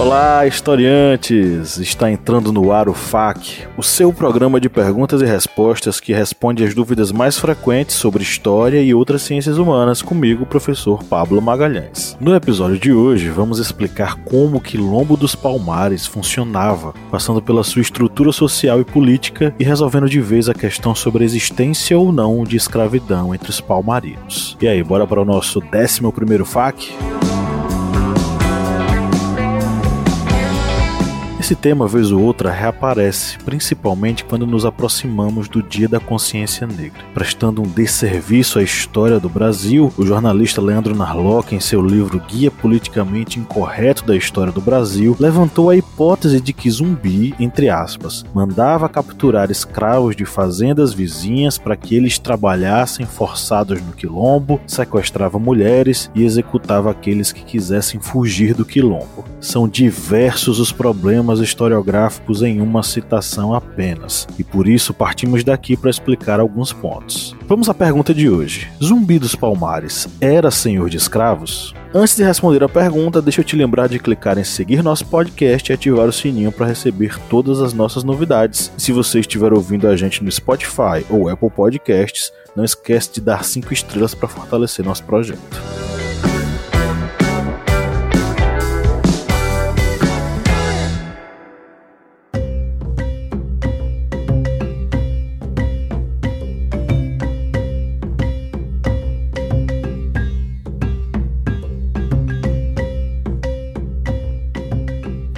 Olá, historiantes! Está entrando no ar o FAQ, o seu programa de perguntas e respostas que responde às dúvidas mais frequentes sobre história e outras ciências humanas comigo, professor Pablo Magalhães. No episódio de hoje, vamos explicar como o Quilombo dos Palmares funcionava, passando pela sua estrutura social e política e resolvendo de vez a questão sobre a existência ou não de escravidão entre os palmarinos. E aí, bora para o nosso 11 primeiro FAQ? Esse tema, vez ou outra, reaparece, principalmente quando nos aproximamos do Dia da Consciência Negra. Prestando um desserviço à história do Brasil, o jornalista Leandro Narlock, em seu livro Guia Politicamente Incorreto da História do Brasil, levantou a hipótese de que Zumbi, entre aspas, mandava capturar escravos de fazendas vizinhas para que eles trabalhassem forçados no quilombo, sequestrava mulheres e executava aqueles que quisessem fugir do quilombo. São diversos os problemas historiográficos em uma citação apenas, e por isso partimos daqui para explicar alguns pontos. Vamos à pergunta de hoje: Zumbi dos Palmares era senhor de escravos? Antes de responder a pergunta, deixa eu te lembrar de clicar em seguir nosso podcast e ativar o sininho para receber todas as nossas novidades. E se você estiver ouvindo a gente no Spotify ou Apple Podcasts, não esquece de dar 5 estrelas para fortalecer nosso projeto.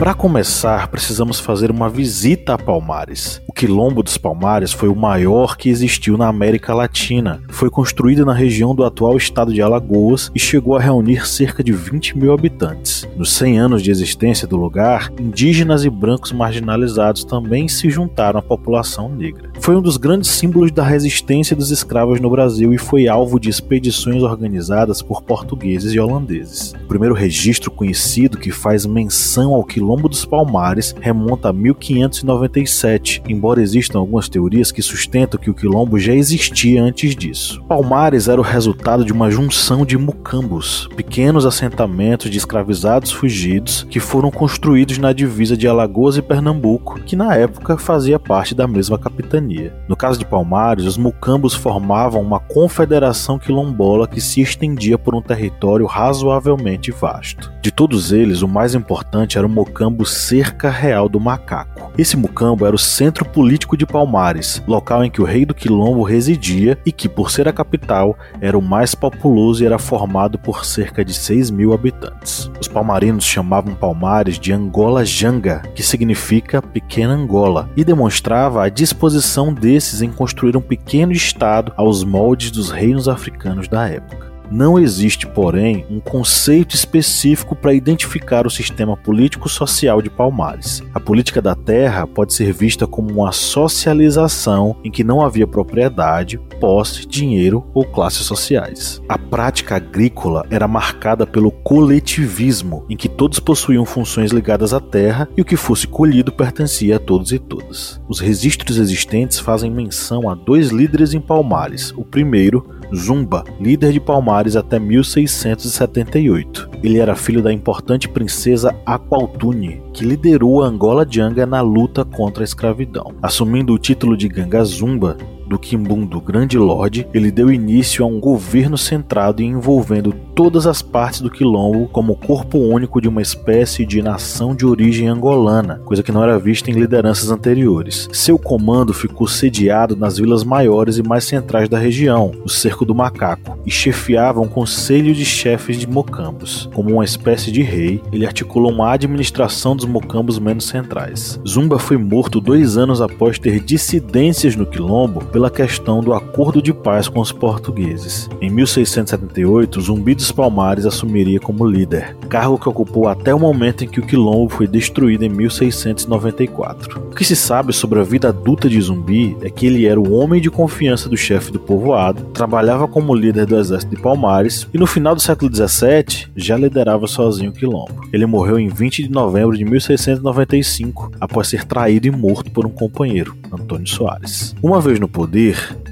Para começar, precisamos fazer uma visita a Palmares. O Quilombo dos Palmares foi o maior que existiu na América Latina. Foi construído na região do atual estado de Alagoas e chegou a reunir cerca de 20 mil habitantes. Nos 100 anos de existência do lugar, indígenas e brancos marginalizados também se juntaram à população negra. Foi um dos grandes símbolos da resistência dos escravos no Brasil e foi alvo de expedições organizadas por portugueses e holandeses. O primeiro registro conhecido que faz menção ao Quilombo Quilombo dos Palmares remonta a 1597, embora existam algumas teorias que sustentam que o quilombo já existia antes disso. Palmares era o resultado de uma junção de mucambos, pequenos assentamentos de escravizados fugidos que foram construídos na divisa de Alagoas e Pernambuco, que na época fazia parte da mesma capitania. No caso de Palmares, os mucambos formavam uma confederação quilombola que se estendia por um território razoavelmente vasto. De todos eles, o mais importante era o Mocambo Cerca Real do Macaco. Esse mucambo era o centro político de Palmares, local em que o rei do Quilombo residia e que, por ser a capital, era o mais populoso e era formado por cerca de 6 mil habitantes. Os palmarinos chamavam Palmares de Angola Janga, que significa pequena Angola, e demonstrava a disposição desses em construir um pequeno estado aos moldes dos reinos africanos da época. Não existe, porém, um conceito específico para identificar o sistema político-social de Palmares. A política da terra pode ser vista como uma socialização em que não havia propriedade, posse, dinheiro ou classes sociais. A prática agrícola era marcada pelo coletivismo, em que todos possuíam funções ligadas à terra e o que fosse colhido pertencia a todos e todas. Os registros existentes fazem menção a dois líderes em Palmares. O primeiro, Zumba, líder de Palmares até 1678. Ele era filho da importante princesa Aqualtune, que liderou a Angola Janga na luta contra a escravidão. Assumindo o título de Ganga Zumba, do Quimbundo Grande Lorde, ele deu início a um governo centrado e envolvendo todas as partes do quilombo como corpo único de uma espécie de nação de origem angolana, coisa que não era vista em lideranças anteriores. Seu comando ficou sediado nas vilas maiores e mais centrais da região, o Cerco do Macaco, e chefiava um conselho de chefes de mocambos. Como uma espécie de rei, ele articulou uma administração dos mocambos menos centrais. Zumba foi morto dois anos após ter dissidências no quilombo pela questão do acordo de paz com os portugueses. Em 1678, Zumbi dos Palmares assumiria como líder, cargo que ocupou até o momento em que o quilombo foi destruído em 1694. O que se sabe sobre a vida adulta de Zumbi é que ele era o homem de confiança do chefe do povoado, trabalhava como líder do exército de Palmares e no final do século XVII já liderava sozinho o quilombo. Ele morreu em 20 de novembro de 1695 após ser traído e morto por um companheiro, Antônio Soares. Uma vez no poder,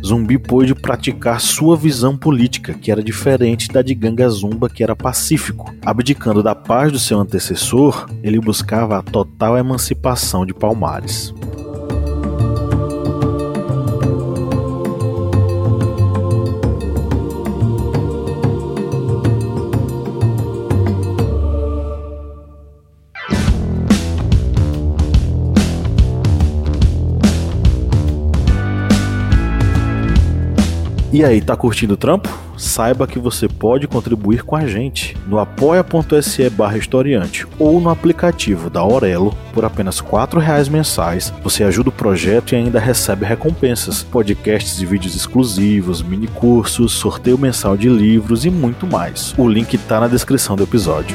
Zumbi pôde praticar sua visão política, que era diferente da de Ganga Zumba, que era pacífico. Abdicando da paz do seu antecessor, ele buscava a total emancipação de Palmares. E aí, tá curtindo o trampo? Saiba que você pode contribuir com a gente no apoia.se barra historiante ou no aplicativo da Aurelo por apenas R$ reais mensais. Você ajuda o projeto e ainda recebe recompensas, podcasts e vídeos exclusivos, mini cursos, sorteio mensal de livros e muito mais. O link tá na descrição do episódio.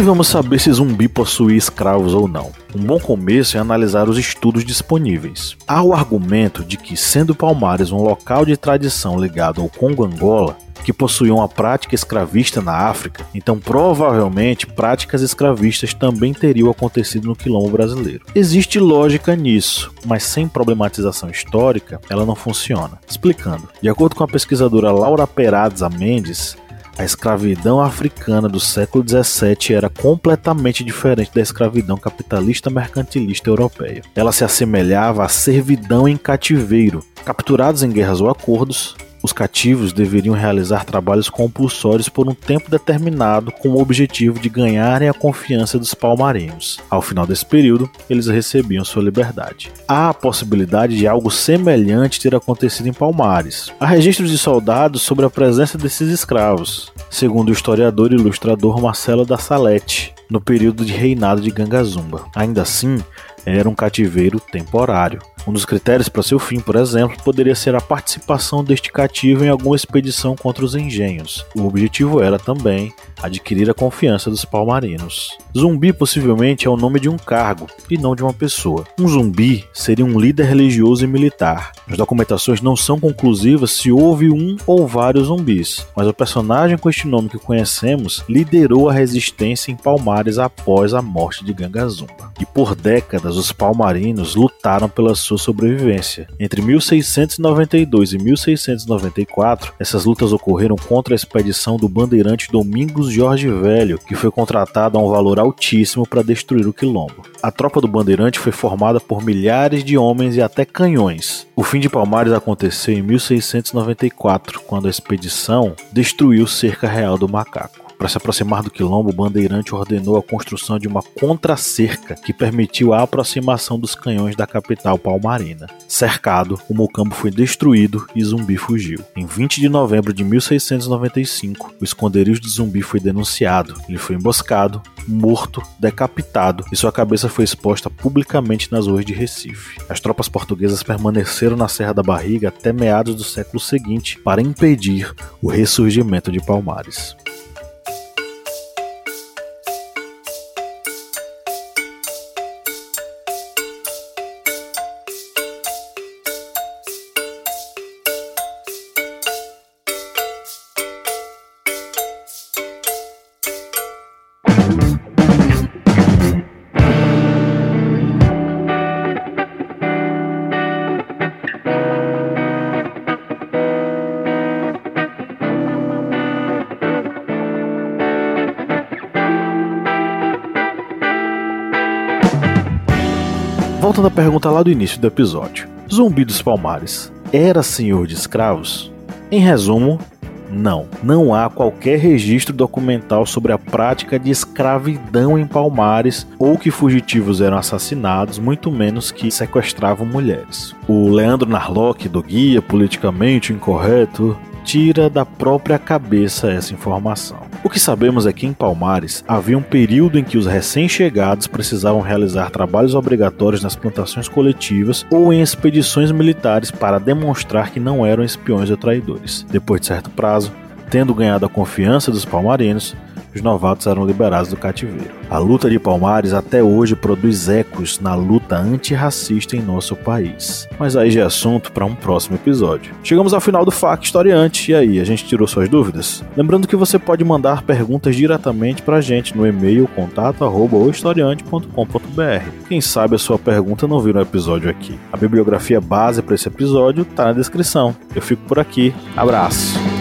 Que vamos saber se zumbi possuía escravos ou não? Um bom começo é analisar os estudos disponíveis. Há o argumento de que, sendo Palmares um local de tradição ligado ao Congo-Angola, que possuía uma prática escravista na África, então provavelmente práticas escravistas também teriam acontecido no quilombo brasileiro. Existe lógica nisso, mas sem problematização histórica, ela não funciona. Explicando. De acordo com a pesquisadora Laura Perazza Mendes, a escravidão africana do século XVII era completamente diferente da escravidão capitalista mercantilista europeia. Ela se assemelhava à servidão em cativeiro. Capturados em guerras ou acordos, os cativos deveriam realizar trabalhos compulsórios por um tempo determinado com o objetivo de ganharem a confiança dos palmarinos. Ao final desse período, eles recebiam sua liberdade. Há a possibilidade de algo semelhante ter acontecido em Palmares. Há registros de soldados sobre a presença desses escravos, segundo o historiador e ilustrador Marcelo da Salete, no período de reinado de Gangazumba. Ainda assim, era um cativeiro temporário. Um dos critérios para seu fim, por exemplo, poderia ser a participação deste cativo em alguma expedição contra os engenhos. O objetivo era também adquirir a confiança dos palmarinos. Zumbi possivelmente é o nome de um cargo e não de uma pessoa. Um zumbi seria um líder religioso e militar. As documentações não são conclusivas se houve um ou vários zumbis, mas o personagem com este nome que conhecemos liderou a resistência em Palmares após a morte de Gangazumba. E por décadas os palmarinos lutaram pela sua sobrevivência. Entre 1692 e 1694, essas lutas ocorreram contra a expedição do bandeirante Domingos Jorge Velho, que foi contratado a um valor altíssimo para destruir o quilombo. A tropa do bandeirante foi formada por milhares de homens e até canhões. O fim de Palmares aconteceu em 1694, quando a expedição destruiu cerca real do macaco. Para se aproximar do quilombo, o bandeirante ordenou a construção de uma contracerca que permitiu a aproximação dos canhões da capital palmarina. Cercado, o Mocambo foi destruído e Zumbi fugiu. Em 20 de novembro de 1695, o esconderijo de Zumbi foi denunciado. Ele foi emboscado, morto, decapitado e sua cabeça foi exposta publicamente nas ruas de Recife. As tropas portuguesas permaneceram na Serra da Barriga até meados do século seguinte para impedir o ressurgimento de Palmares. Voltando à pergunta lá do início do episódio: Zumbi dos Palmares era senhor de escravos? Em resumo, Não, não há qualquer registro documental sobre a prática de escravidão em Palmares ou que fugitivos eram assassinados, muito menos que sequestravam mulheres. O Leandro Narlock, do Guia Politicamente Incorreto, tira da própria cabeça essa informação. O que sabemos é que em Palmares havia um período em que os recém-chegados precisavam realizar trabalhos obrigatórios nas plantações coletivas ou em expedições militares para demonstrar que não eram espiões ou traidores. Depois de certo prazo, tendo ganhado a confiança dos palmarinos, os novatos eram liberados do cativeiro. A luta de Palmares até hoje produz ecos na luta antirracista em nosso país. Mas aí já é assunto para um próximo episódio. Chegamos ao final do FAQ Historiante, e aí, a gente tirou suas dúvidas? Lembrando que você pode mandar perguntas diretamente para a gente no e-mail contato@historiante.com.br. Quem sabe a sua pergunta não vira um episódio aqui. A bibliografia base para esse episódio está na descrição. Eu fico por aqui. Abraço!